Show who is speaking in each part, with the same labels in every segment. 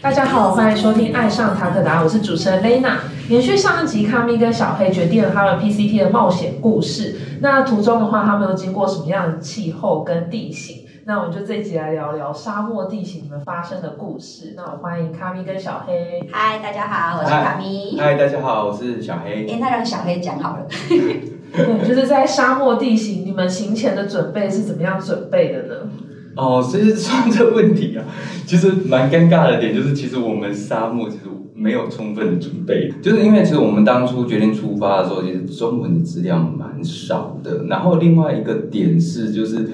Speaker 1: 大家好，欢迎收听《爱上塔克达》，我是主持人 Lena。延续上一集，卡咪跟小黑决定了他们 PCT 的冒险故事。那途中的话，他们又经过什么样的气候跟地形？那我们就这一集来聊聊沙漠地形里面发生的故事。那我欢迎卡咪跟小黑。
Speaker 2: 嗨，大家好，我是卡咪。
Speaker 3: 嗨，大家好，我是小黑。
Speaker 2: 哎，那让小黑讲好了。
Speaker 1: 对，就是在沙漠地形，你们行前的准备是怎么样准备的呢？
Speaker 3: 哦，其实说这个问题啊，其实蛮尴尬的点就是，其实我们沙漠其实没有充分的准备，就是因为其实我们当初决定出发的时候，其实中文的资料蛮少的。然后另外一个点是，就是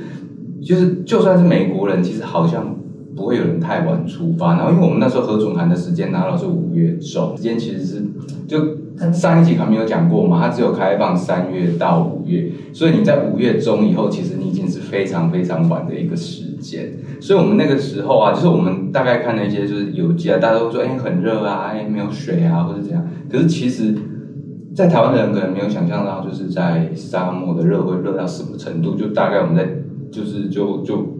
Speaker 3: 就是就算是美国人，其实好像不会有人太晚出发。然后因为我们那时候核准函的时间拿到是五月中，时间其实是就。上一集可能没有讲过嘛，它只有开放三月到五月，所以你在五月中以后，其实你已经是非常非常晚的一个时间。所以我们那个时候啊，就是我们大概看了一些就是游记啊，大家都说哎很热啊，哎没有水啊或者怎样。可是其实，在台湾的人可能没有想象到，就是在沙漠的热会热到什么程度。就大概我们在就是就就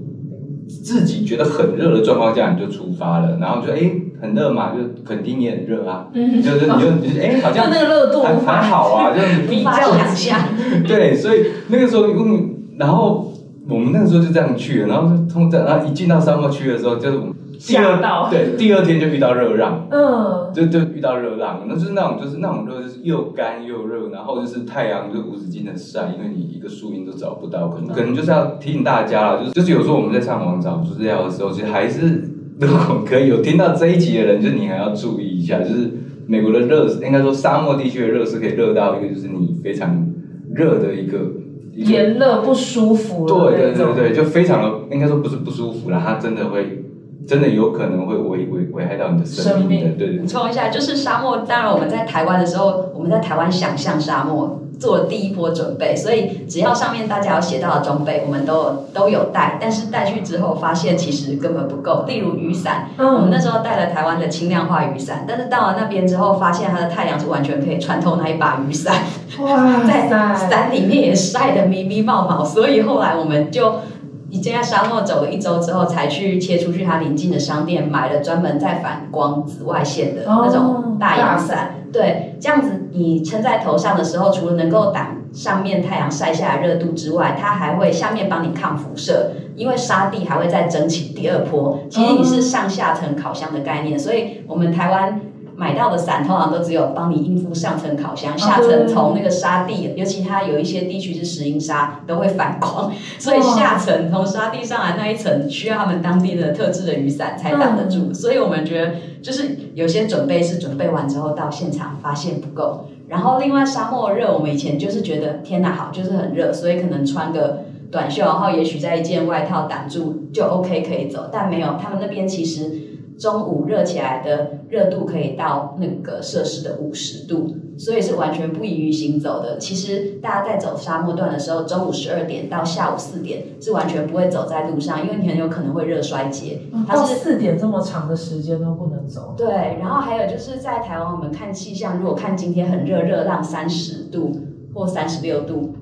Speaker 3: 自己觉得很热的状况下，你就出发了，然后就哎。很热嘛，就肯定也很热啊，就是你就就是哎，好像
Speaker 1: 那个热度
Speaker 3: 还还好啊，就
Speaker 2: 比较想象。
Speaker 3: 对，所以那个时候用，然后我们那个时候就这样去了，然后通在，然后一进到沙漠区的时候，就是我们
Speaker 1: 第二
Speaker 3: 对第二天就遇到热浪，嗯，就就遇到热浪，那就是那种就是那种热，就是又干又热，然后就是太阳就无止境的晒，因为你一个树荫都找不到，可能可能就是要提醒大家了，就是就是有时候我们在上网找资料的时候，其实还是。如果可以有听到这一集的人，就你还要注意一下，就是美国的热，应该说沙漠地区的热是可以热到一个，就是你非常热的一个
Speaker 1: 炎热不舒服。
Speaker 3: 对对对对，就非常的，应该说不是不舒服了，它真的会，真的有可能会危危危害到你的生命的。对对。
Speaker 2: 补充一下，就是沙漠，当然我们在台湾的时候，我们在台湾想象沙漠。做了第一波准备，所以只要上面大家有写到的装备，我们都都有带。但是带去之后发现其实根本不够。例如雨伞，我们那时候带了台湾的轻量化雨伞，但是到了那边之后，发现它的太阳是完全可以穿透那一把雨伞，在伞里面也晒得咪咪冒冒。所以后来我们就已经在沙漠走了一周之后，才去切出去它邻近的商店买了专门在反光紫外线的那种大阳伞。对，这样子你撑在头上的时候，除了能够挡上面太阳晒下来热度之外，它还会下面帮你抗辐射，因为沙地还会再蒸起第二波。其实你是上下层烤箱的概念，所以我们台湾。买到的伞通常都只有帮你应付上层烤箱，下层从那个沙地，尤其它有一些地区是石英沙，都会反光，所以下层从沙地上来那一层需要他们当地的特制的雨伞才挡得住。所以我们觉得，就是有些准备是准备完之后到现场发现不够。然后另外沙漠热，我们以前就是觉得天哪好，就是很热，所以可能穿个短袖，然后也许在一件外套挡住就 OK 可以走，但没有，他们那边其实。中午热起来的热度可以到那个摄氏的五十度，所以是完全不宜于行走的。其实大家在走沙漠段的时候，中午十二点到下午四点是完全不会走在路上，因为你很有可能会热衰竭。
Speaker 1: 它是四点这么长的时间都不能走。
Speaker 2: 对，然后还有就是在台湾，我们看气象，如果看今天很热，热浪三十度或三十六度。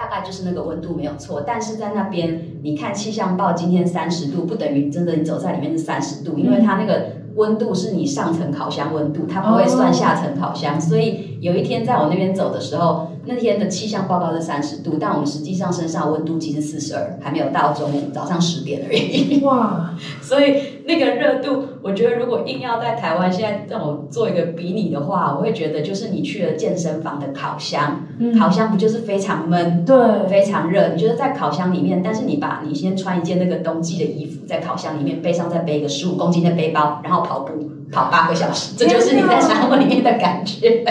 Speaker 2: 大概就是那个温度没有错，但是在那边你看气象报今天三十度，不等于真的你走在里面是三十度，因为它那个温度是你上层烤箱温度，它不会算下层烤箱，所以有一天在我那边走的时候。那天的气象报告是三十度，但我们实际上身上温度其实四十二，还没有到中午早上十点而已。哇！所以那个热度，我觉得如果硬要在台湾现在让我做一个比拟的话，我会觉得就是你去了健身房的烤箱，烤箱不就是非常闷，
Speaker 1: 对，
Speaker 2: 非常热。你觉得在烤箱里面，但是你把你先穿一件那个冬季的衣服，在烤箱里面背上再背一个十五公斤的背包，然后跑步跑八个小时，这就是你在沙漠里面的感觉。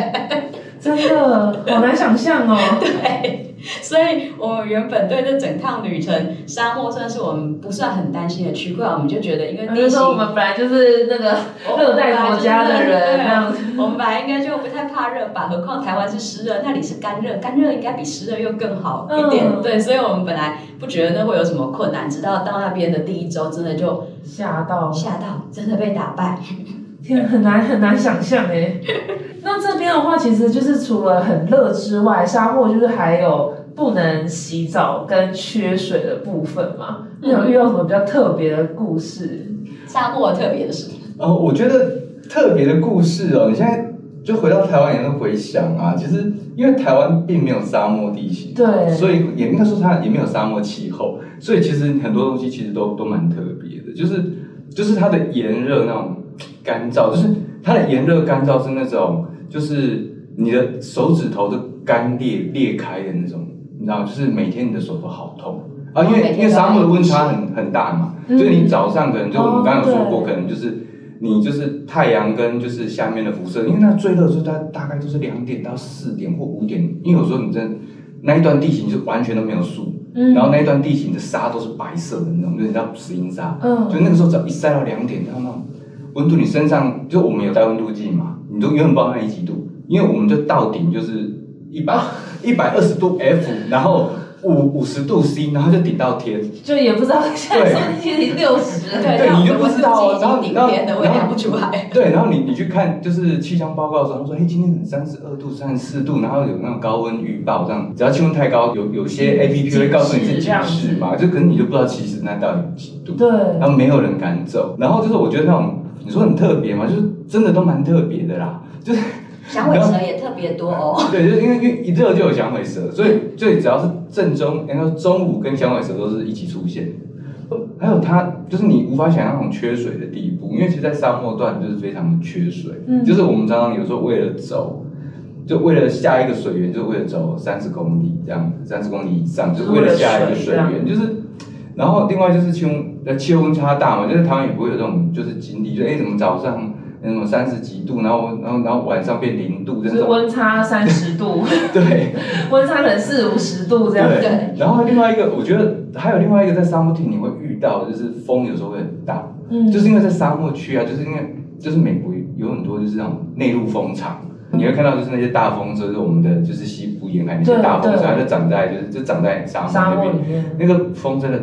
Speaker 1: 真的好难想象哦。
Speaker 2: 对，所以我们原本对这整趟旅程，沙漠算是我们不算很担心的区块，我们就觉得，因为地形，
Speaker 1: 我们本来就是那个 热带国家的人，这样子，
Speaker 2: 我们本来应该就不太怕热吧。何况台湾是湿热，那里是干热，干热应该比湿热又更好一点。对，所以我们本来不觉得那会有什么困难，直到到那边的第一周，真的就
Speaker 1: 吓到，
Speaker 2: 吓到，真的被打败。
Speaker 1: 天，很难很难想象哎。那那这边的话，其实就是除了很热之外，沙漠就是还有不能洗澡跟缺水的部分嘛。你有遇到什么比较特别的故事？
Speaker 2: 沙漠特别的事，
Speaker 3: 哦，我觉得特别的故事哦，你现在就回到台湾也能回想啊。其实因为台湾并没有沙漠地形，
Speaker 1: 对
Speaker 3: 所以也应该说它也没有沙漠气候，所以其实很多东西其实都都蛮特别的，就是就是它的炎热那种干燥，就是它的炎热干燥是那种就是你的手指头都干裂裂开的那种，你知道吗，就是每天你的手都好痛。啊，因为因为沙漠的温差很很大嘛，
Speaker 1: 嗯。
Speaker 3: 就是你早上可能就我们刚刚有说过，
Speaker 1: 哦
Speaker 3: 可能就是你就是太阳跟就是下面的辐射，因为那最热的时候，它大概就是两点到四点或五点，因为有时候你真的那一段地形就完全都没有树，
Speaker 1: 嗯。
Speaker 3: 然后那一段地形的沙都是白色的那种，就是叫石英沙，
Speaker 1: 嗯
Speaker 3: 就那个时候只要一晒到两点，然后那种温度，你身上就我们有带温度计嘛，你都永远不知道那一几度，因为我们就到顶就是一百一百二十度 F，然后五五十度 C，然后就顶到天。
Speaker 1: 就也不知道现在说不定其实六十，
Speaker 3: 对你就不知道哦然后
Speaker 2: 已经顶天的，我也
Speaker 3: 然后
Speaker 2: 量不出来。
Speaker 3: 对，然后你你去看就是气象报告的时候，他说，哎，今天三十二度、三十四度，然后有那种高温预报，这样，只要气温太高，有有些 A P P 会告诉你是警
Speaker 1: 警示这样子。
Speaker 3: 示嘛，就可能你就不知道其实那到底几度，
Speaker 1: 对，
Speaker 3: 然后没有人敢走，然后就是我觉得那种你说很特别嘛，就是真的都蛮特别的啦，就是
Speaker 2: 响尾蛇也特别多哦。
Speaker 3: 对，就是因为因为一热就有响尾蛇，所以所以只要是正中，然后中午跟响尾蛇都是一起出现。还有它就是你无法想象那种缺水的地步，因为其实，在沙漠段就是非常的缺水，
Speaker 1: 嗯
Speaker 3: 就是我们常常有时候为了走，就为了下一个水源，就为了走三十公里这样子，三十公里以上，就是为了下一个水源，就是。然后另外就是气温呃气温差大嘛，就是台湾也不会有这种就是经历，就哎怎么早上那种三十几度，然后然后然后晚上变零度这
Speaker 1: 就是
Speaker 3: 种，
Speaker 1: 温差三十度，
Speaker 3: 对，
Speaker 1: 温差可能四五十度这样。
Speaker 3: 对。
Speaker 2: 对。
Speaker 3: 然后另外一个，我觉得还有另外一个在沙漠地你会遇到，就是风有时候会很大，
Speaker 1: 嗯。
Speaker 3: 就是因为在沙漠区啊，就是因为就是美国有很多就是那种内陆风场，你会看到就是那些大风车，就是我们的就是西部沿海那些大风车，它就长在就是就长在沙
Speaker 1: 沙
Speaker 3: 漠那边，那个风真的。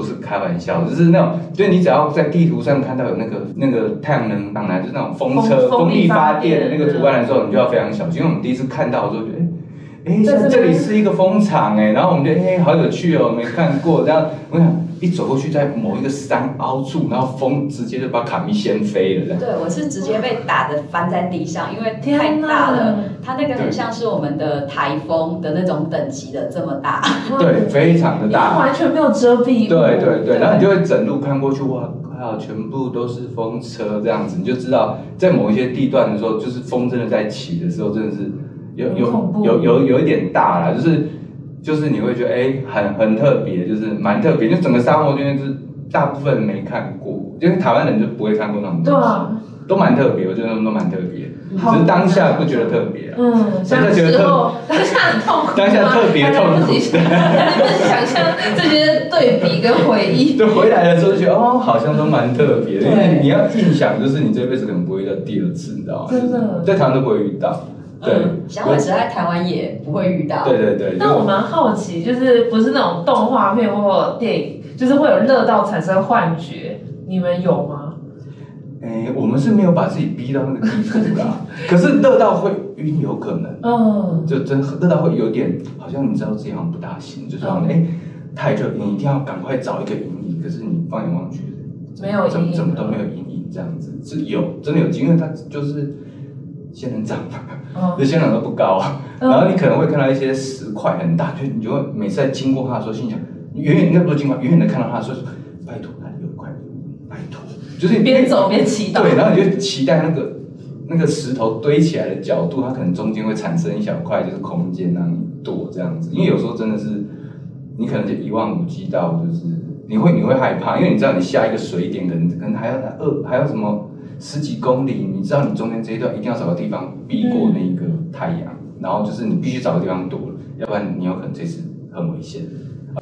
Speaker 3: 不是开玩笑，就是那种，就是你只要在地图上看到有那个那个太阳能板来，就是那种风车、
Speaker 1: 风风力
Speaker 3: 力发
Speaker 1: 发
Speaker 3: 电的那个图案的时候，你就要非常小心。因为我们第一次看到的时候，觉得，哎、哎，
Speaker 1: 这
Speaker 3: 这里是一个风场哎，然后我们就哎、好有趣哦，没看过。这样我想一走过去，在某一个山凹处，然后风直接就把卡米掀飞了。
Speaker 2: 对，我是直接被打的翻在地上，因为太大了。它那个很像是我们的台风的那种等级的这么大。
Speaker 3: 对，非常的大。
Speaker 1: 完全没有遮蔽物。
Speaker 3: 对对对，然后你就会整路看过去，哇靠，全部都是风车这样子，你就知道在某一些地段的时候，就是风真的在起的时候，真的是有有有有有一点大了，就是就是你会觉得哎、很很特别，就是蛮特别，就整个沙漠就是大部分人没看过，因为台湾人就不会看过那种东西，
Speaker 1: 对啊，
Speaker 3: 都蛮特别，我觉得他们都蛮特别，
Speaker 1: 好
Speaker 3: 只是当下不觉得特别啊。
Speaker 1: 嗯，像
Speaker 3: 现在觉得
Speaker 1: 之后当下很痛苦吗，
Speaker 3: 当下特别痛苦
Speaker 1: 自己想象这些对比跟回忆。
Speaker 3: 对，回来的时候就觉得哦，好像都蛮特别，因为
Speaker 1: 对
Speaker 3: 你要印象，就是你这辈子可能不会遇到第二次，你知道吗？
Speaker 1: 真的
Speaker 3: 在台湾都不会遇到。对，
Speaker 2: 嗯，响尾蛇在台湾也不会遇到。
Speaker 3: 对对对。就
Speaker 1: 但我蛮好奇，就是不是那种动画片或电影，就是会有热到产生幻觉，你们有吗？
Speaker 3: 哎，我们是没有把自己逼到那个地步啦，可是热到会晕，有可能，
Speaker 1: 嗯，
Speaker 3: 就真热到会有点，好像你知道自己好像不大行，就是好像哎太热，你一定要赶快找一个阴影，可是你放眼望去，
Speaker 1: 没有
Speaker 3: 怎么
Speaker 1: 阴影
Speaker 3: 怎么都没有阴影，这样子是有真的有，因为它就是仙人掌嘛。
Speaker 1: 嗯
Speaker 3: 这仙人掌都不高然后你可能会看到一些石块很大，就你就会每次在经过它的时候，心想，你远远应该不是经过，远远的看到它的时候，拜托那里有一块，拜托，就是你
Speaker 1: 边走边祈祷。
Speaker 3: 对，然后你就期待那个那个石头堆起来的角度，它可能中间会产生一小块就是空间让你躲这样子，因为有时候真的是你可能就一望无际到就是你会你会害怕，因为你知道你下一个水点可能可能还要二还要什么十几公里，你知道你中间这一段一定要找个地方避过那个太阳，然后就是你必须找个地方躲了，要不然你有可能这次很危险。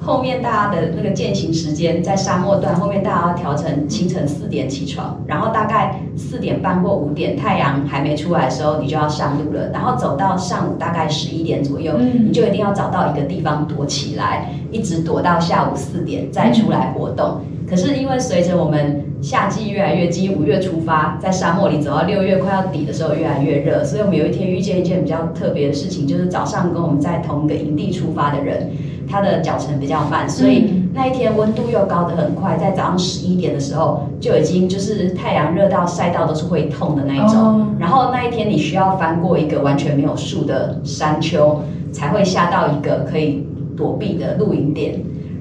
Speaker 2: 后面大家的那个践行时间在沙漠段，后面大家要调成清晨四点起床，然后大概四点半或五点太阳还没出来的时候，你就要上路了，然后走到上午大概十一点左右，
Speaker 1: 嗯
Speaker 2: 你就一定要找到一个地方躲起来，一直躲到下午四点再出来活动。可是因为随着我们夏季越来越近，五月出发，在沙漠里走到六月快要底的时候越来越热，所以我们有一天遇见一件比较特别的事情，就是早上跟我们在同一个营地出发的人，他的脚程比较慢，所以那一天温度又高得很快，在早上十一点的时候就已经就是太阳热到晒到都是会痛的那一种。
Speaker 1: 哦
Speaker 2: 然后那一天你需要翻过一个完全没有树的山丘，才会下到一个可以躲避的露营点。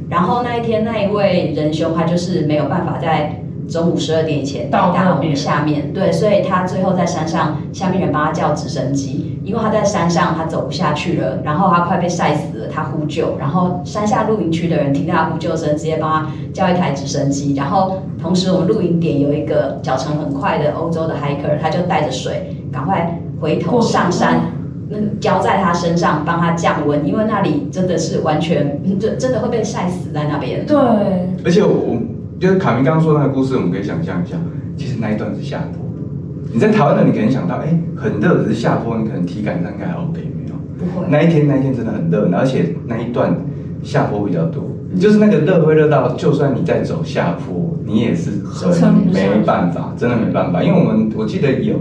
Speaker 2: 然后那一天那一位仁兄他就是没有办法在中午十二点以前
Speaker 1: 到
Speaker 2: 达我们下面，对，所以他最后在山上，下面人帮他叫直升机，因为他在山上他走不下去了，然后他快被晒死了，他呼救，然后山下露营区的人听到他呼救声，直接帮他叫一台直升机，然后同时我们露营点有一个脚程很快的欧洲的 hiker，他就带着水赶快回头上山。那浇在他身上，帮他降温，因为那里真的是完全，真真的会被晒死在那边。
Speaker 1: 对，
Speaker 3: 而且我我就是卡明刚刚说那个故事，我们可以想象一下，其实那一段是下坡。你在台湾的，你可能想到，哎、很热，只是下坡，你可能体感上应该还 OK 没有？
Speaker 2: 不会，
Speaker 3: 那一天那一天真的很热，而且那一段下坡比较多，就是那个热会热到，就算你在走下坡，你也是很没办法，真的没办法。因为我们我记得有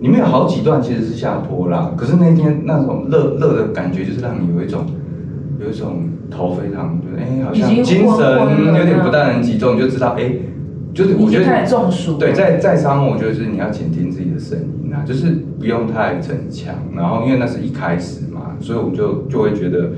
Speaker 3: 里面有好几段其实是下坡啦，可是那天那种热热的感觉，就是让你有一种有一种头非常就是哎、好像精神有点不大能集中，你就知道哎、就是我觉得
Speaker 1: 开始中暑。
Speaker 3: 对，在在沙漠，我觉得是你要倾听自己的声音啊，就是不用太逞强。然后因为那是一开始嘛，所以我们就就会觉得，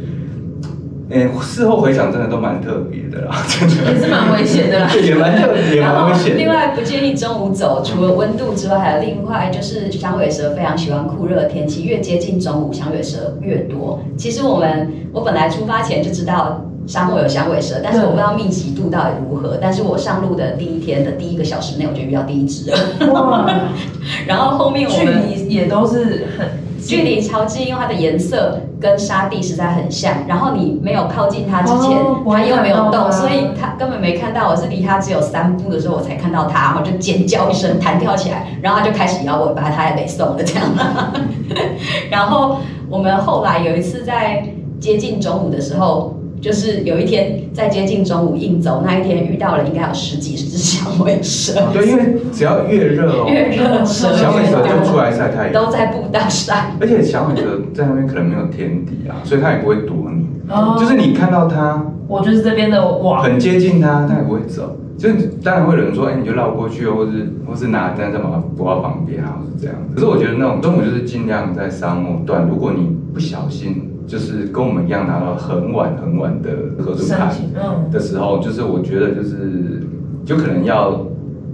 Speaker 3: 哎、事后回想真的都蛮特别的啦，真的
Speaker 1: 也是蛮危险的啦。
Speaker 3: 也蛮特别，也
Speaker 2: 然后
Speaker 3: 蛮危险。
Speaker 2: 另外不建议中午走，除了温度之外，还有另外就是响尾蛇非常喜欢酷热的天气，越接近中午响尾蛇越多。其实我们我本来出发前就知道。沙漠有响尾蛇，但是我不知道密集度到底如何。但是我上路的第一天的第一个小时内，我就遇到第一只了。
Speaker 1: 哇，
Speaker 2: 然后后面我
Speaker 1: 距
Speaker 2: 们
Speaker 1: 离也都是很
Speaker 2: 距离超近，因为它的颜色跟沙地实在很像。然后你没有靠近它之前，
Speaker 1: 哦
Speaker 2: 它又没有动，所以它根本没看到我。是离它只有三步的时候，我才看到它，然后就尖叫一声，弹跳起来，然后它就开始摇尾巴，它也给送了这样。然后我们后来有一次在接近中午的时候。就是有一天在接近中午硬走那一天遇到了应该有十几只响尾蛇，
Speaker 3: 对，因为只要越热哦，
Speaker 2: 越热蛇
Speaker 3: 响尾蛇就出来晒太阳，
Speaker 2: 都在步道晒。
Speaker 3: 而且响尾蛇在那边可能没有天敌啊，所以它也不会躲你。
Speaker 1: 哦
Speaker 3: 就是你看到它
Speaker 1: 我就是这边的网，
Speaker 3: 很接近它，它也不会走。就是当然会有人说，哎、你就绕过去哦，或是或是拿单再把它拨到旁边啊，或是这样。可是我觉得那种中午就是尽量在沙漠段，如果你不小心就是跟我们一样拿到很晚很晚的合作卡，
Speaker 1: 嗯，
Speaker 3: 的时候，就是我觉得就是就可能要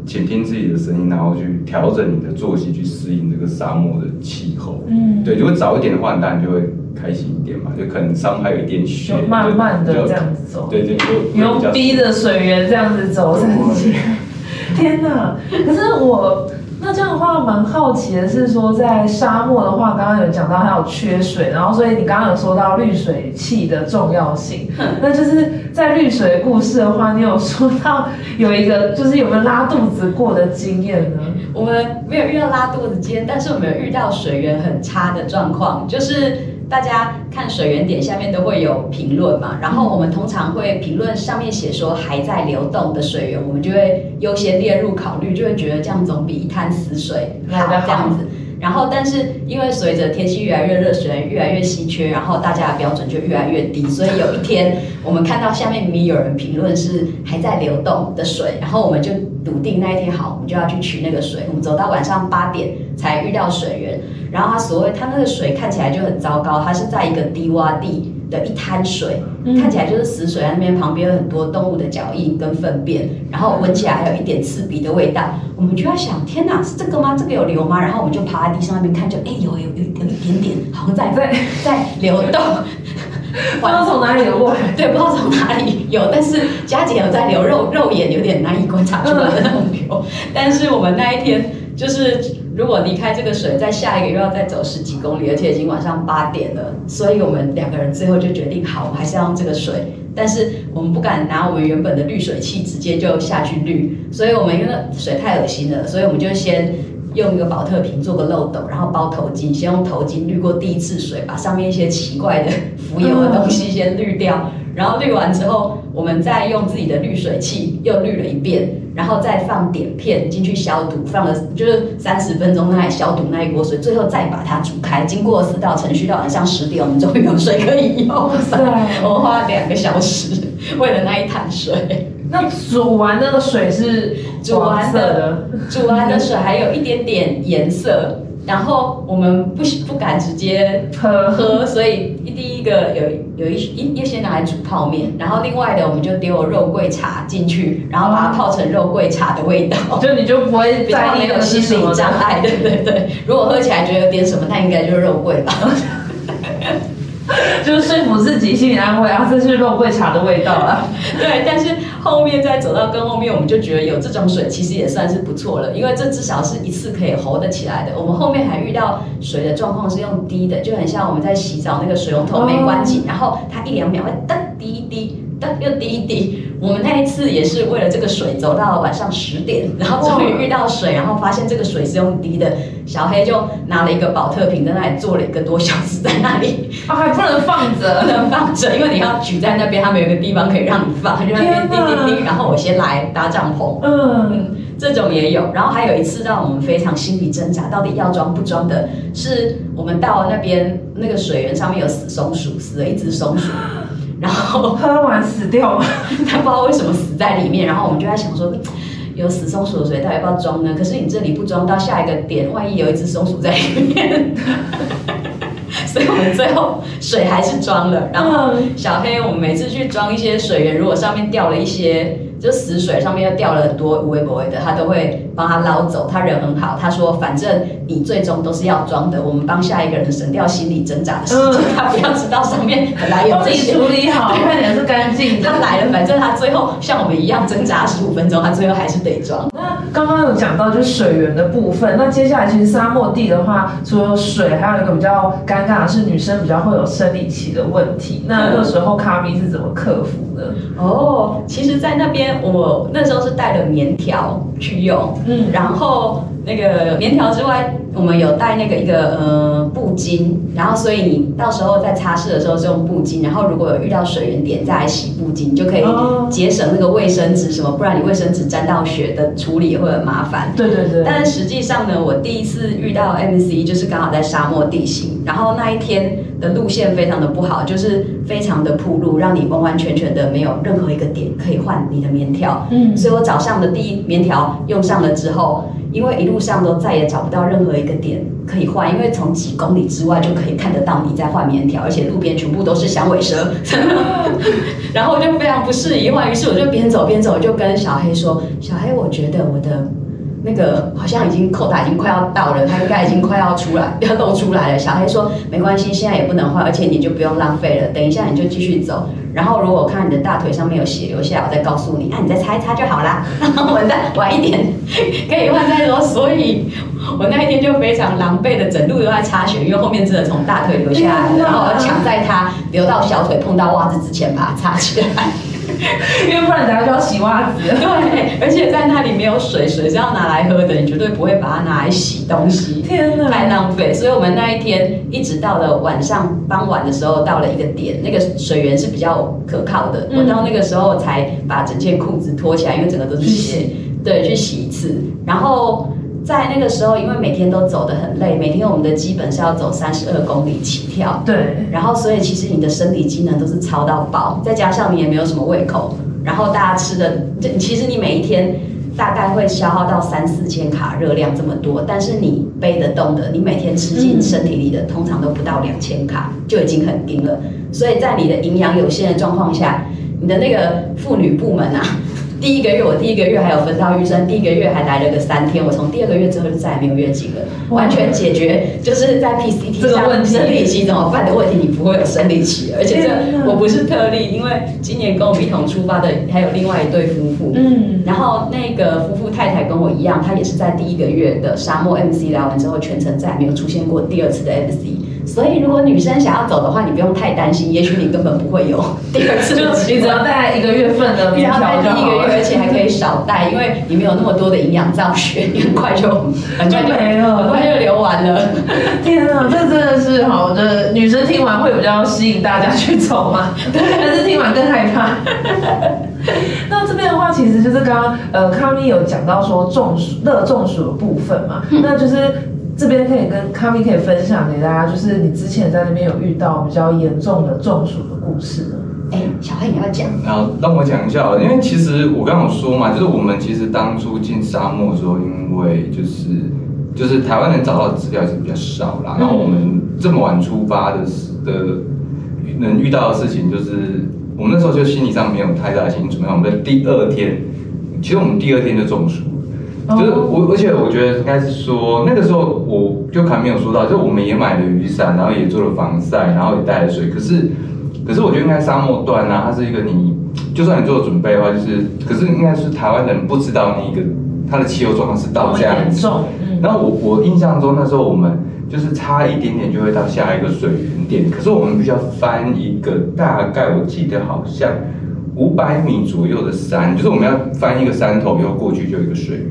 Speaker 3: 倾听自己的声音，然后去调整你的作息，去适应这个沙漠的气候。
Speaker 1: 嗯
Speaker 3: 对，如果早一点的话，你当然就会开心一点嘛，就可能伤害有一点血，
Speaker 1: 就慢慢的这样子走，
Speaker 3: 对对，就
Speaker 1: 你用逼着水源这样子走上去。天哪！可是我那这样的话，蛮好奇的是说，在沙漠的话，刚刚有讲到它有缺水，然后所以你刚刚有说到滤水器的重要性。那就是在滤水故事的话，你有说到有一个就是有没有拉肚子过的经验呢？
Speaker 2: 我们没有遇到拉肚子间，但是我们有遇到水源很差的状况，就是大家看水源点下面都会有评论嘛，然后我们通常会评论上面写说还在流动的水源，我们就会优先列入考虑，就会觉得这样总比一滩死水好这样子。然后，但是因为随着天气越来越热，水源越来越稀缺，然后大家的标准就越来越低，所以有一天我们看到下面明明有人评论是还在流动的水，然后我们就笃定那一天好，我们就要去取那个水。我们走到晚上八点才遇到水源，然后它所谓它那个水看起来就很糟糕，它是在一个低洼地的一滩水，
Speaker 1: 嗯
Speaker 2: 看起来就是死水，那边旁边有很多动物的脚印跟粪便，然后闻起来还有一点刺鼻的味道。我们就要想，天哪，是这个吗？这个有流吗？然后我们就趴在地上那边看，就哎有有有有一点点，好像在
Speaker 1: 在
Speaker 2: 在流动。
Speaker 1: 不知道从哪里流过来。
Speaker 2: 对，不知道从哪里有，但是佳姐有在流，肉肉眼有点难以观察出来的那种流。但是我们那一天就是，如果离开这个水，在下一个又要再走十几公里，而且已经晚上八点了，所以我们两个人最后就决定，好，我们还是要用这个水。但是我们不敢拿我们原本的滤水器直接就下去滤，所以我们因为水太恶心了，所以我们就先用一个保特瓶做个漏斗，然后包头巾，先用头巾滤过第一次水，把上面一些奇怪的浮游的东西先滤掉，然后滤完之后，我们再用自己的滤水器又滤了一遍，然后再放碘片进去消毒，放了就是三十分钟，那里消毒那一锅水，最后再把它煮开。经过四道程序，到晚上十点，我们终于有水可以用。
Speaker 1: 塞
Speaker 2: 我花了两个小时为了那一潭水。
Speaker 1: 那煮完那个水是
Speaker 2: 煮完
Speaker 1: 黄色
Speaker 2: 的
Speaker 1: 的，
Speaker 2: 煮完的水还有一点点颜色，然后我们不不敢直接
Speaker 1: 喝
Speaker 2: 喝，所以一第一个有有一一一些拿来煮泡面，然后另外的我们就丢肉桂茶进去，然后把它泡成肉桂茶的味道。
Speaker 1: 就你就不会
Speaker 2: 比较没有心理障碍，对对对。如果喝起来觉得有点什么，那应该就是肉桂吧。
Speaker 1: 就是说服自己心理安慰啊，这是肉桂茶的味道啊。
Speaker 2: 对，但是后面再走到更后面，我们就觉得有这种水其实也算是不错了，因为这至少是一次可以活得起来的。我们后面还遇到水的状况是用滴的，就很像我们在洗澡那个水龙头没关紧，然后它一两秒会噔滴一滴，噔又滴一滴。我们那一次也是为了这个水走到晚上十点，然后终于遇到水，然后发现这个水是用滴的，小黑就拿了一个保特瓶在那里坐了一个多小时在那里。
Speaker 1: 啊，还不能放着。
Speaker 2: 不，能放着，因为你要举在那边，他们有一个地方可以让你放，就在那边滴滴滴，然后我先来搭帐篷，
Speaker 1: 嗯，
Speaker 2: 嗯，这种也有。然后还有一次让我们非常心理挣扎，到底要装不装的，是我们到那边那个水源上面有死松鼠，死了一只松鼠，然后
Speaker 1: 喝完死掉了，
Speaker 2: 他不知道为什么死在里面，然后我们就在想说。有死松鼠的水到底要不要装呢？可是你这里不装，到下一个点，万一有一只松鼠在里面，所以我们最后水还是装了。然后小黑，我们每次去装一些水源，如果上面掉了一些就死水，上面又掉了很多无微不微的，他都会帮他捞走。他人很好，他说反正你最终都是要装的，我们帮下一个人省掉心理挣扎的时间，他不要知道上面本来有这些
Speaker 1: 处理好，看起来是干净
Speaker 2: 他。来了，反正他最后像我们一样挣扎十五分钟，他最后还是得装。
Speaker 1: 那刚刚有讲到就是水源的部分，那接下来其实沙漠地的话，除了水，还有一个比较尴尬的是女生比较会有生理期的问题。那那时候咖啡是怎么克服的？
Speaker 2: 哦，其实，在那边我那时候是带了棉条去用，
Speaker 1: 嗯
Speaker 2: 然后那个棉条之外，我们有带那个一个呃布巾，然后所以你到时候在擦拭的时候是用布巾，然后如果有遇到水源点再来洗布巾，你就可以
Speaker 1: 哦
Speaker 2: 节省那个卫生纸什么，不然你卫生纸沾到血的处理也会很麻烦。
Speaker 1: 对对对，
Speaker 2: 但是实际上呢，我第一次遇到 MC 就是刚好在沙漠地形，然后那一天的路线非常的不好，就是非常的铺路，让你完完全全的没有任何一个点可以换你的棉条。
Speaker 1: 嗯
Speaker 2: 所以我早上的第一棉条用上了之后，因为一路上都再也找不到任何一个点可以换，因为从几公里之外就可以看得到你在换棉条，而且路边全部都是响尾蛇，然后我就非常不适宜换，于是我就边走边走，就跟小黑说：“小黑，我觉得我的。”那个好像已经扣打已经快要到了，它应该已经快要出来，要露出来了。小黑说没关系，现在也不能换，而且你就不用浪费了，等一下你就继续走。然后如果我看你的大腿上面有血流下来，我再告诉你，啊你再擦一擦就好啦。然 后我再晚一点可以换再说。所以我那一天就非常狼狈的，整路都在擦血，因为后面真的从大腿流下来然后我要抢在它流到小腿碰到袜子之前把它擦起来。
Speaker 1: 因为不然等下就要洗袜子了。
Speaker 2: 对，而且在那里没有水，水是要拿来喝的，你绝对不会把它拿来洗东西，
Speaker 1: 天哪
Speaker 2: 太浪费。所以我们那一天一直到了晚上傍晚的时候，到了一个点，那个水源是比较可靠的。
Speaker 1: 嗯
Speaker 2: 我到那个时候才把整件裤子脱起来，因为整个都是血
Speaker 1: 洗，
Speaker 2: 对，去洗一次，然后。在那个时候，因为每天都走得很累，每天我们的基本是要走三十二公里起跳，
Speaker 1: 对，
Speaker 2: 然后所以其实你的生理机能都是超到爆，再加上你也没有什么胃口，然后大家吃的，这其实你每一天大概会消耗到三四千卡热量这么多，但是你背得动的，你每天吃进
Speaker 1: 嗯
Speaker 2: 身体里的，通常都不到两千卡，就已经很低了。所以在你的营养有限的状况下，你的那个妇女部门啊。第一个月，我第一个月还有分到预算，第一个月还来了个三天，我从第二个月之后就再也没有月经了，完全解决就是在 PCT 上
Speaker 1: 这个问题。
Speaker 2: 生理期怎么办的问题，你不会有生理期，而且这我不是特例，因为今年跟我们一同出发的还有另外一对夫妇，
Speaker 1: 嗯，
Speaker 2: 然后那个夫妇太太跟我一样，她也是在第一个月的沙漠 MC 来完之后，全程再也没有出现过第二次的 MC。所以如果女生想要走的话，你不用太担心，也许你根本不会有 第二次
Speaker 1: 你只要带一个月份的
Speaker 2: 你
Speaker 1: 棉条
Speaker 2: 要带第一个月，
Speaker 1: 就好了。
Speaker 2: 而且还可以少带，因为你没有那么多的营养造血，你很快就很快
Speaker 1: 就 没了
Speaker 2: 很快就流完了。
Speaker 1: 天啊，这真的是好的，女生听完会比较吸引大家去走吗？还是听完更害怕？那这边的话，其实就是刚刚呃卡咪有讲到说中暑、热中暑的部分嘛，那就是这边可以跟卡咪可以分享给大家，就是你之前在那边有遇到比较严重的中暑的故事呢？
Speaker 2: 哎，小黑你要讲，
Speaker 3: 然后让我讲一下因为其实我刚刚有说嘛，就是我们其实当初进沙漠的时候，因为就是就是台湾人找到的资料是比较少啦，然后我们这么晚出发的时的能遇到的事情，就是我们那时候就心理上没有太大的心理准备，我们在第二天，其实我们第二天就中暑了。就是我，而且我觉得应该是说，那个时候我就还没有说到，就我们也买了雨伞，然后也做了防晒，然后也带了水。可是，可是我觉得应该沙漠段啊，它是一个你，就算你做了准备的话，就是，可是应该是台湾人不知道那个它的气候状况是到这样子。然后我我印象中那时候我们就是差一点点就会到下一个水源点，可是我们必须要翻一个大概我记得好像五百米左右的山，就是我们要翻一个山头，以后过去就有一个水源。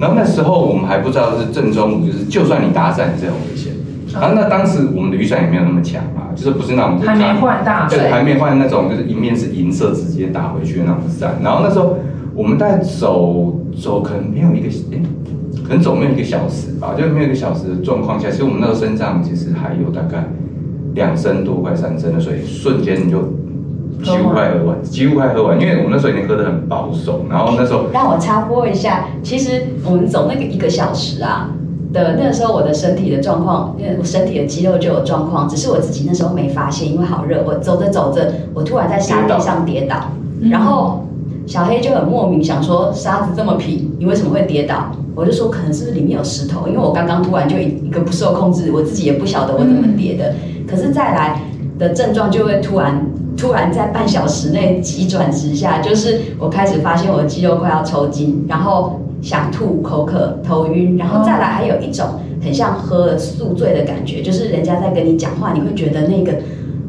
Speaker 3: 然后那时候我们还不知道是正中午，就是就算你打伞是很危险。然后那当时我们的雨伞也没有那么强嘛，就是不是那种
Speaker 1: 还没换大
Speaker 3: 对，
Speaker 1: 水，
Speaker 3: 还没换那种就是一面是银色直接打回去的那种伞。然后那时候我们大概走走可能没有一个，诶可能走没有一个小时吧，就没有一个小时的状况下，其实我们那个身上其实还有大概两升多快三升的水，瞬间你就几乎快喝完，几乎快喝完，因为我们那时候已经喝得很保守，然后那时候
Speaker 2: 让我插播一下，其实我们走那个一个小时啊的那个时候，我的身体的状况，因为我身体的肌肉就有状况，只是我自己那时候没发现，因为好热，我走着走着，我突然在沙地上跌倒，
Speaker 1: 嗯
Speaker 2: 然后小黑就很莫名想说沙子这么平，你为什么会跌倒？我就说可能是不是里面有石头，因为我刚刚突然就一一个不受控制，我自己也不晓得我怎么跌的。可是再来的症状就会突然突然在半小时内急转直下，就是我开始发现我的肌肉快要抽筋，然后想吐、口渴、头晕，然后再来还有一种很像喝了宿醉的感觉，就是人家在跟你讲话，你会觉得那个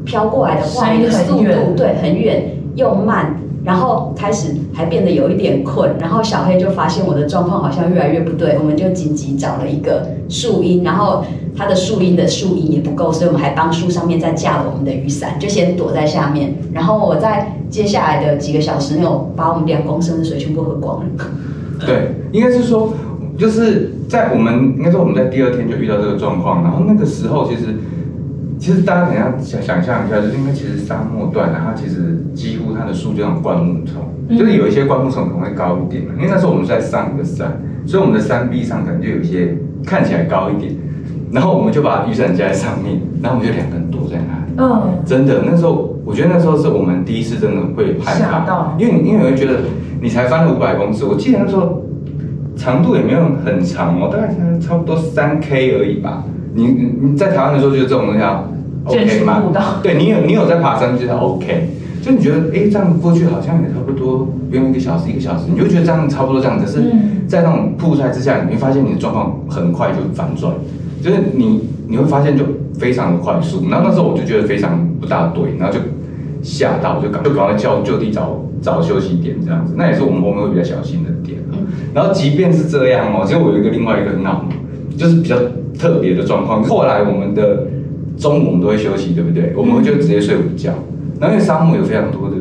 Speaker 2: 飘过来的话
Speaker 1: 声音
Speaker 2: 语的速
Speaker 1: 很远
Speaker 2: 度对很远又慢。然后开始还变得有一点困，然后小黑就发现我的状况好像越来越不对，我们就紧急找了一个树荫，然后它的树荫的树荫也不够，所以我们还帮树上面再架了我们的雨伞，就先躲在下面。然后我在接下来的几个小时内，我把我们两公升的水全部喝光了。
Speaker 3: 对，应该是说，就是在我们应该说我们在第二天就遇到这个状况，然后那个时候其实，其实大家等一下想想象一下，就是因为其实沙漠段啊，它其实几乎它的树就像灌木丛，就是有一些灌木丛可能会高一点嘛，因为那时候我们是在上一个山，所以我们的山壁上可能就有一些看起来高一点，然后我们就把雨伞架在上面，然后我们就两个人躲在那里。
Speaker 1: 嗯，
Speaker 3: 真的，那时候我觉得那时候是我们第一次真的会害怕，因为你因为你会觉得你才翻了五百公尺，我记得那时候长度也没有很长哦，大概才差不多三 K 而已吧。你你你在台湾的时候觉得这种东西啊 OK 吗？对你有你有在爬山，就是 OK。就你觉得，哎，这样过去好像也差不多不用一个小时，一个小时，你就觉得这样差不多这样。可是
Speaker 1: 嗯，
Speaker 3: 在那种曝晒之下，你会发现你的状况很快就反转，就是你你会发现就非常的快速。然后那时候我就觉得非常不大对，然后就吓到，就赶就赶快叫就地找找休息点这样子。那也是我们后面会比较小心的点啊。然后即便是这样哦，其实我有一个另外一个很好，就是比较特别的状况。后来我们的中午我们都会休息，对不对？我们会就直接睡午觉。然后因为沙漠有非常多的，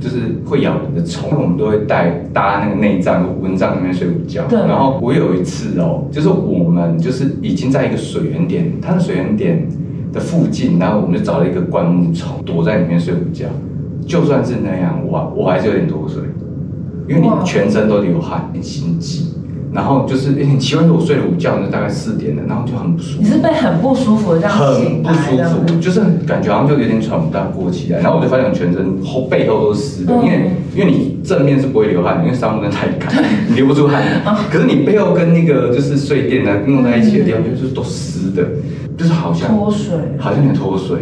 Speaker 3: 就是会咬人的虫，我们都会带搭那个内脏、蚊帐里面睡午觉。
Speaker 1: 对
Speaker 3: 然后我有一次哦，就是我们就是已经在一个水源点，它的水源点的附近，然后我们就找了一个灌木丛，躲在里面睡午觉。就算是那样，我我还是有点脱水，因为你全身都流汗、很心悸，然后就是诶很奇怪，我睡了午觉，那大概四点了，然后就很不舒服。
Speaker 1: 你是被很不舒服的这样
Speaker 3: 很
Speaker 1: 醒来
Speaker 3: 不舒服，就是感觉好像就有点喘不大过气来，然后我就发现我全身后背后都是湿的，
Speaker 1: 嗯
Speaker 3: 因为因为你正面是不会流汗，因为沙漠真的太干，你 流不出汗。可是你背后跟那个就是睡垫啊弄在一起的地方，就是都湿的，就是好像
Speaker 1: 脱水，
Speaker 3: 好像有点脱水。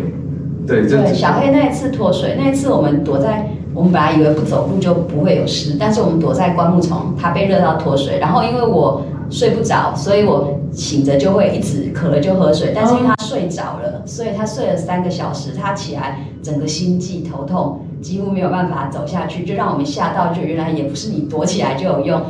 Speaker 3: 对，这
Speaker 2: 对，小黑那一次脱水，那一次我们躲在，我们本来以为不走路就不会有湿，但是我们躲在灌木丛，它被热到脱水。然后因为我睡不着，所以我醒着就会一直渴了就喝水。但是因为他睡着了，所以他睡了三个小时，他起来整个心悸头痛，几乎没有办法走下去，就让我们吓到，就原来也不是你躲起来就有用。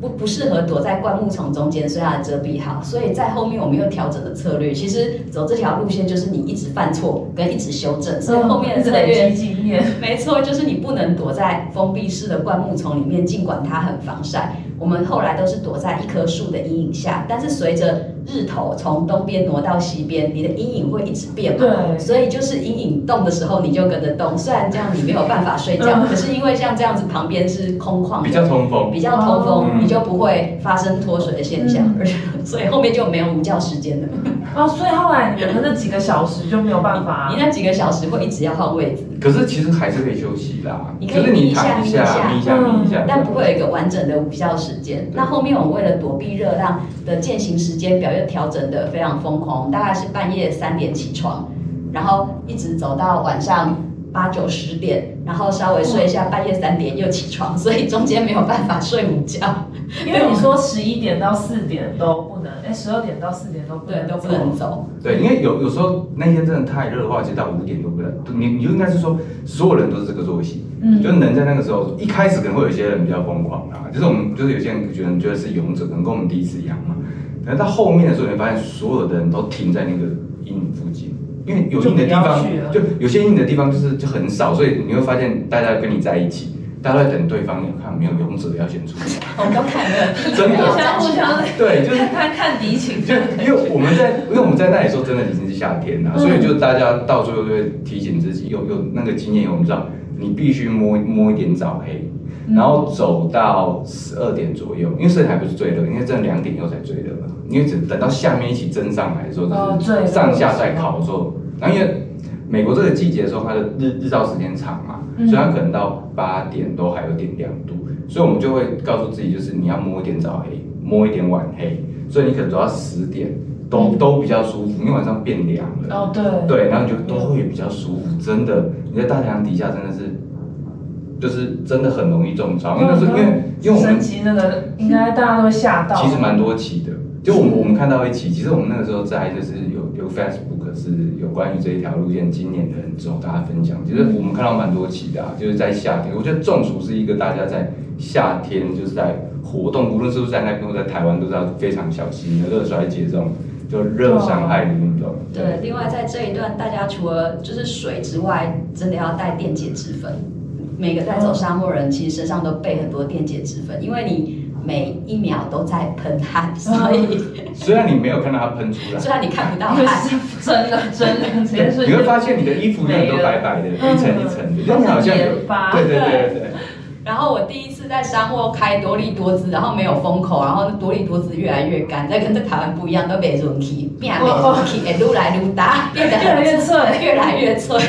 Speaker 2: 不不适合躲在灌木丛中间，所以它的遮蔽好。所以在后面我们又调整了策略。其实走这条路线就是你一直犯错跟一直修正，所以后面的策略
Speaker 1: 累积经验。
Speaker 2: 没错，就是你不能躲在封闭式的灌木丛里面，尽管它很防晒。我们后来都是躲在一棵树的阴影下，但是随着日头从东边挪到西边，你的阴影会一直变嘛？
Speaker 1: 对。
Speaker 2: 所以就是阴影动的时候，你就跟着动。虽然这样你没有办法睡觉，可是因为像这样子旁边是空旷，
Speaker 3: 比较通风，
Speaker 2: 比较通风，你就不会发生脱水的现象，而且 所以后面就没有午觉时间了。
Speaker 1: 哦，所以后来你们那几个小时就没有办法，
Speaker 2: 你那几个小时会一直要换位置。
Speaker 3: 可是其实还是可以休息啦，
Speaker 2: 你可以眯一下
Speaker 3: 眯一下。眯一下眯一下，
Speaker 2: 但不会有一个完整的午觉时间。那后面我们为了躲避热浪的践行时间表又调整的非常疯狂，大概是半夜三点起床，然后一直走到晚上八九十点，然后稍微睡一下，半夜三点又起床，所以中间没有办法睡午觉。
Speaker 1: 因为你说十一点到四点都不能，哎，十二点到四点都
Speaker 2: 不能都不能走。
Speaker 3: 对，因为有有时候那天真的太热的话，其实到五点都不能。你你就应该是说，所有人都是这个作息，嗯，就能在那个时候，一开始可能会有一些人比较疯狂啊，就是我们就是有些人觉得觉得是勇者，可能跟我们第一次一样嘛。可是到后面的时候，你发现所有的人都停在那个阴影附近，因为有阴的地方，就有些阴的地方就是就很少，所以你会发现大家跟你在一起。大家在等对方，看没有勇者要先出
Speaker 2: 现。我们都看没有，
Speaker 3: 真的
Speaker 1: 互相互相
Speaker 3: 对，就是
Speaker 1: 看看敌情。
Speaker 3: 就因为我们在，因为我们在那里时候真的已经是夏天了，所以就大家到最后就会提醒自己，有有那个经验，我们知道你必须摸摸一点早黑，然后走到十二点左右，因为这还不是最热，因为真的两点以后才最热嘛。因为只等到下面一起蒸上来的时候，就是上下在烤的时候，然后因为美国这个季节的时候，它的日日照时间长嘛。所以它可能到八点都还有点亮度，所以我们就会告诉自己，就是你要摸一点早黑，摸一点晚黑，所以你可能走到十点都都比较舒服，因为晚上变凉了。
Speaker 1: 哦，对。
Speaker 3: 对，然后你就都会比较舒服，真的，你在大太阳底下真的是，就是真的很容易中招，因为是因为因为我们
Speaker 1: 升级那个应该大家都会吓到。
Speaker 3: 其实蛮多期的，就我们我们看到一期，其实我们那个时候在就是有有 Facebook。是有关于这一条路线，今年的人之后，大家分享。其实我们看到蛮多期的，就是在夏天。我觉得中暑是一个大家在夏天就是在活动，无论是不是在那边或在台湾，都是要非常小心的热衰竭这种就热伤害的运动。
Speaker 2: 对，另外在这一段，大家除了就是水之外，真的要带电解质粉。每个在走沙漠人，其实身上都备很多电解质粉，因为你。每一秒都在喷汗，所以
Speaker 3: 虽然你没有看到它喷出来，
Speaker 2: 虽然你看不到汗，
Speaker 1: 真的真的，
Speaker 3: 你会发现你的衣服永远都白白的，一层一层的，就好像有，对对对对。
Speaker 2: 然后我第一次在沙漠开多利多姿，然后没有封口，然后多利多姿越来越干，在跟在台湾不一样，都被润起，变没润起，哎，撸来撸大，变得
Speaker 1: 越来越脆，
Speaker 2: 越来越脆。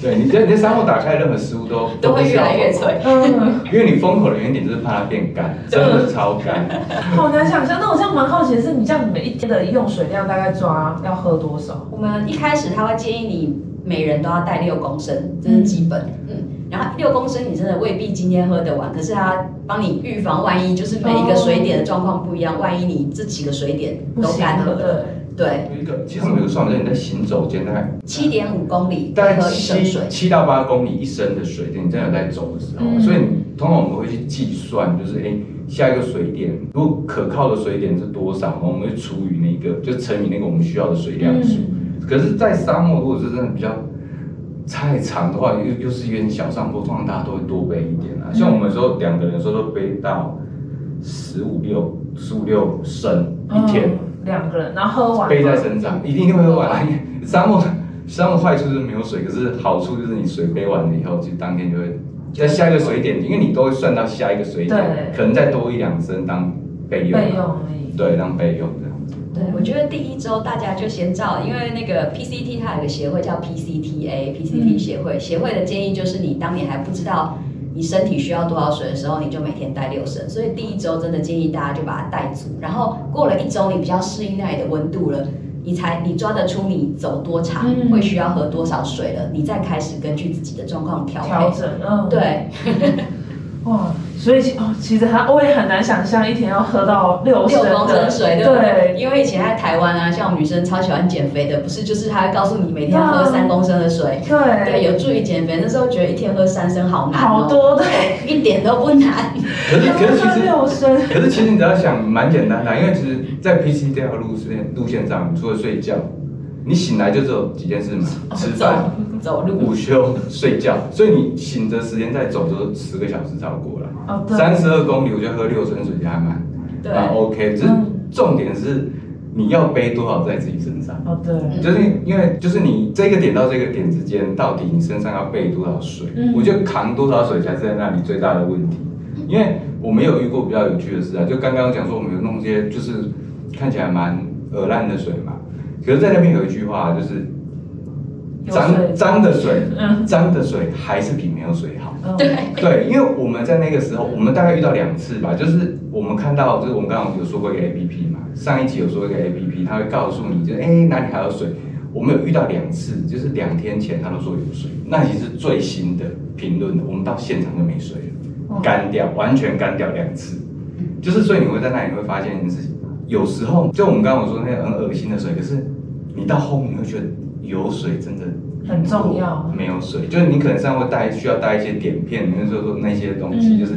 Speaker 3: 对，你在你在沙漠打开任何食物都
Speaker 2: 都会越来越脆，
Speaker 1: 嗯，
Speaker 3: 因为你封口的原因点就是怕它变干，真的超干。
Speaker 1: 好难想象，那我这样蛮好奇的是，你这样每一天的用水量大概抓要喝多少？
Speaker 2: 我们一开始他会建议你每人都要带六公升，这是基本，嗯。然后六公升你真的未必今天喝得完，可是它帮你预防万一，就是每一个水点的状况不一样，万一你这几个水点都干涸了，对。
Speaker 3: 有一个，其实他们有个算法，你在行走间大概
Speaker 2: 七点五公里，
Speaker 3: 大概
Speaker 2: 七
Speaker 3: 七到八公里一升的水，你真的在走的时候，所以通常我们会去计算，就是哎下一个水点，如果可靠的水点是多少，我们会除以那个，就乘以那个我们需要的水量数。可是，在沙漠如果是真的比较。太长的话，又又是有点小上坡，通常大家都会多背一点啊。像我们说两个人说都背到十五六十五六升一天，
Speaker 1: 两个人，然后喝完
Speaker 3: 背在身上，一定会喝完。沙漠沙漠坏处就是没有水，可是好处就是你水背完了以后，就当天就会在下一个水点，因为你都会算到下一个水点，可能再多一两升当备用，
Speaker 1: 备用
Speaker 3: 对，当备用的。
Speaker 2: 对，我觉得第一周大家就先照，因为那个 PCT 它有个协会叫 PCTA，PCT 协会，协会的建议就是你当你还不知道你身体需要多少水的时候，你就每天带六升。所以第一周真的建议大家就把它带足，然后过了一周你比较适应那里的温度了，你才你抓得出你走多长会需要喝多少水了，你再开始根据自己的状况调
Speaker 1: 调整。嗯，
Speaker 2: 对。
Speaker 1: 哇，所以其哦，其实他我也很难想象一天要喝到六升
Speaker 2: 六公
Speaker 1: 的
Speaker 2: 升水，对不对？
Speaker 1: 对，
Speaker 2: 因为以前在台湾啊，像我们女生超喜欢减肥的，不是就是他会告诉你每天要喝三公升的水，对，
Speaker 1: 对，
Speaker 2: 有助于减肥。那时候觉得一天喝三升好难、哦，
Speaker 1: 好多对，
Speaker 2: 一点都不难。
Speaker 3: 可是可是其实
Speaker 1: 六升，
Speaker 3: 可是其实你只要想，蛮简单的啊，因为其实，在 PC 这条路线路线上，除了睡觉，你醒来就只有几件事嘛，吃饭、
Speaker 2: 走路，
Speaker 3: 午休、睡觉，所以你醒的时间再走都十个小时超过了。
Speaker 1: 哦对，
Speaker 3: 三十二公里，我觉得喝六升水还蛮蛮 OK，只是
Speaker 1: 嗯
Speaker 3: 重点是你要背多少在自己身上。
Speaker 1: 哦对，
Speaker 3: 就是因为就是你这个点到这个点之间，到底你身上要背多少水？
Speaker 1: 嗯
Speaker 3: 我觉得扛多少水才是在那里最大的问题。因为我没有遇过比较有趣的事啊，就刚刚讲说我们有弄一些就是看起来蛮恶烂的水嘛，可是在那边有一句话就是脏脏的水
Speaker 1: 嗯，
Speaker 3: 脏的水还是比没有水好。
Speaker 1: 嗯
Speaker 2: 对，
Speaker 3: 对，因为我们在那个时候，我们大概遇到两次吧，就是我们看到，就是我们刚刚有说过一个 A P P 嘛，上一集有说一个 A P P，它会告诉你，就是哎哪里还有水。我们有遇到两次，就是两天前他都说有水，那已经是最新的评论了。我们到现场就没水了，
Speaker 1: 哦
Speaker 3: 干掉，完全干掉两次。就是所以你会在那里会发现一件事情，有时候就我们刚刚有说那个很恶心的水，可是你到后面你会觉得有水真的
Speaker 1: 很重要。
Speaker 3: 没有水，就是你可能上会带需要带一些碘片，那时候说那些东西，
Speaker 1: 嗯。
Speaker 3: 就是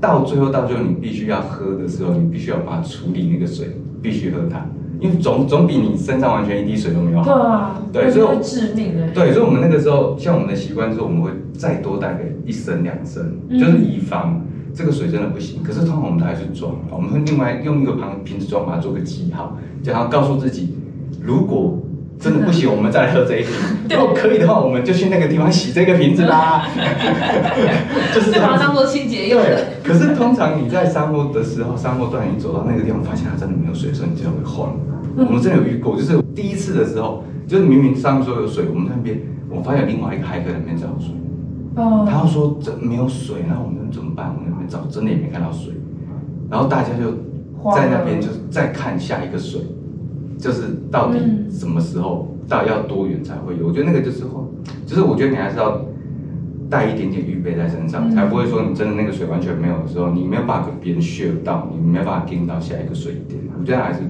Speaker 3: 到最后到最后你必须要喝的时候，你必须要把它处理那个水，必须喝它，因为总总比你身上完全一滴水都没有好。
Speaker 1: 对啊，
Speaker 3: 对所以我
Speaker 1: 那会致命的，
Speaker 3: 对，所以我们那个时候，像我们的习惯是，我们会再多带个一升两升，
Speaker 1: 嗯。
Speaker 3: 就是以防这个水真的不行。可是通常我们都还是装，我们会另外用一个旁瓶子装，把它做个记号，然后告诉自己，如果真的不行，我们再来喝这一瓶。如果可以的话，我们就去那个地方洗这个瓶子啦。就是
Speaker 1: 把它。当做清洁用
Speaker 3: 对
Speaker 1: 的。
Speaker 3: 可是通常你在沙漠的时候，沙漠段你走到那个地方，发现它真的没有水的时候，你就会慌。我们真的有遇过，就是第一次的时候，就是明明上面说有水，我们那边我发现另外一个海客那边找水，
Speaker 1: 哦，
Speaker 3: 他说这没有水，然后我们怎么办？我们那边找真的也没看到水，然后大家就在那边就是再看下一个水，就是到底
Speaker 1: 嗯
Speaker 3: 什么时候，到底要多远才会有？我觉得那个就是会，就是我觉得你还是要带一点点预备在身上，
Speaker 1: 嗯
Speaker 3: 才不会说你真的那个水完全没有的时候，你没有办法跟别人 share 到，你没有办法盯到下一个水点。我觉得还是，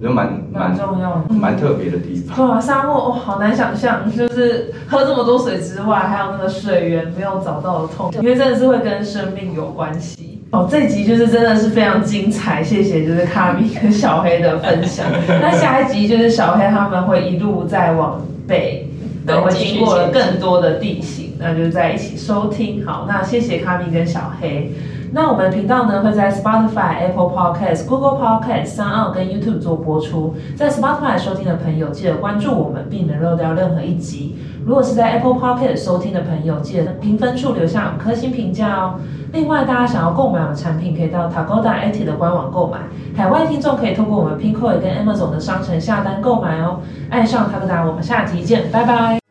Speaker 3: 我觉得蛮
Speaker 1: 蛮重要的。
Speaker 3: 蛮特别的地方。
Speaker 1: 对啊，沙漠哦，好难想象，就是喝这么多水之外，还有那个水源没有找到的痛，因为真的是会跟生命有关系。哦，这集就是真的是非常精彩，谢谢就是卡米跟小黑的分享。那下一集就是小黑他们会一路再往北，
Speaker 2: 对
Speaker 1: 然后会经过了更多的地形，那就在一起收听。好，那谢谢卡米跟小黑。那我们的频道呢会在 Spotify、Apple Podcast、Google Podcast、s o u n 跟 YouTube 做播出。在 Spotify 收听的朋友，记得关注我们，避免漏掉任何一集。如果是在 Apple Podcast 收听的朋友，记得评分处留下五颗星评价哦。另外，大家想要购买我们产品，可以到 Tagoda IT 的官网购买。海外听众可以通过我们 p i n k o y 跟 Amazon 的商城下单购买哦。爱上 Tagoda，我们下集见，拜拜。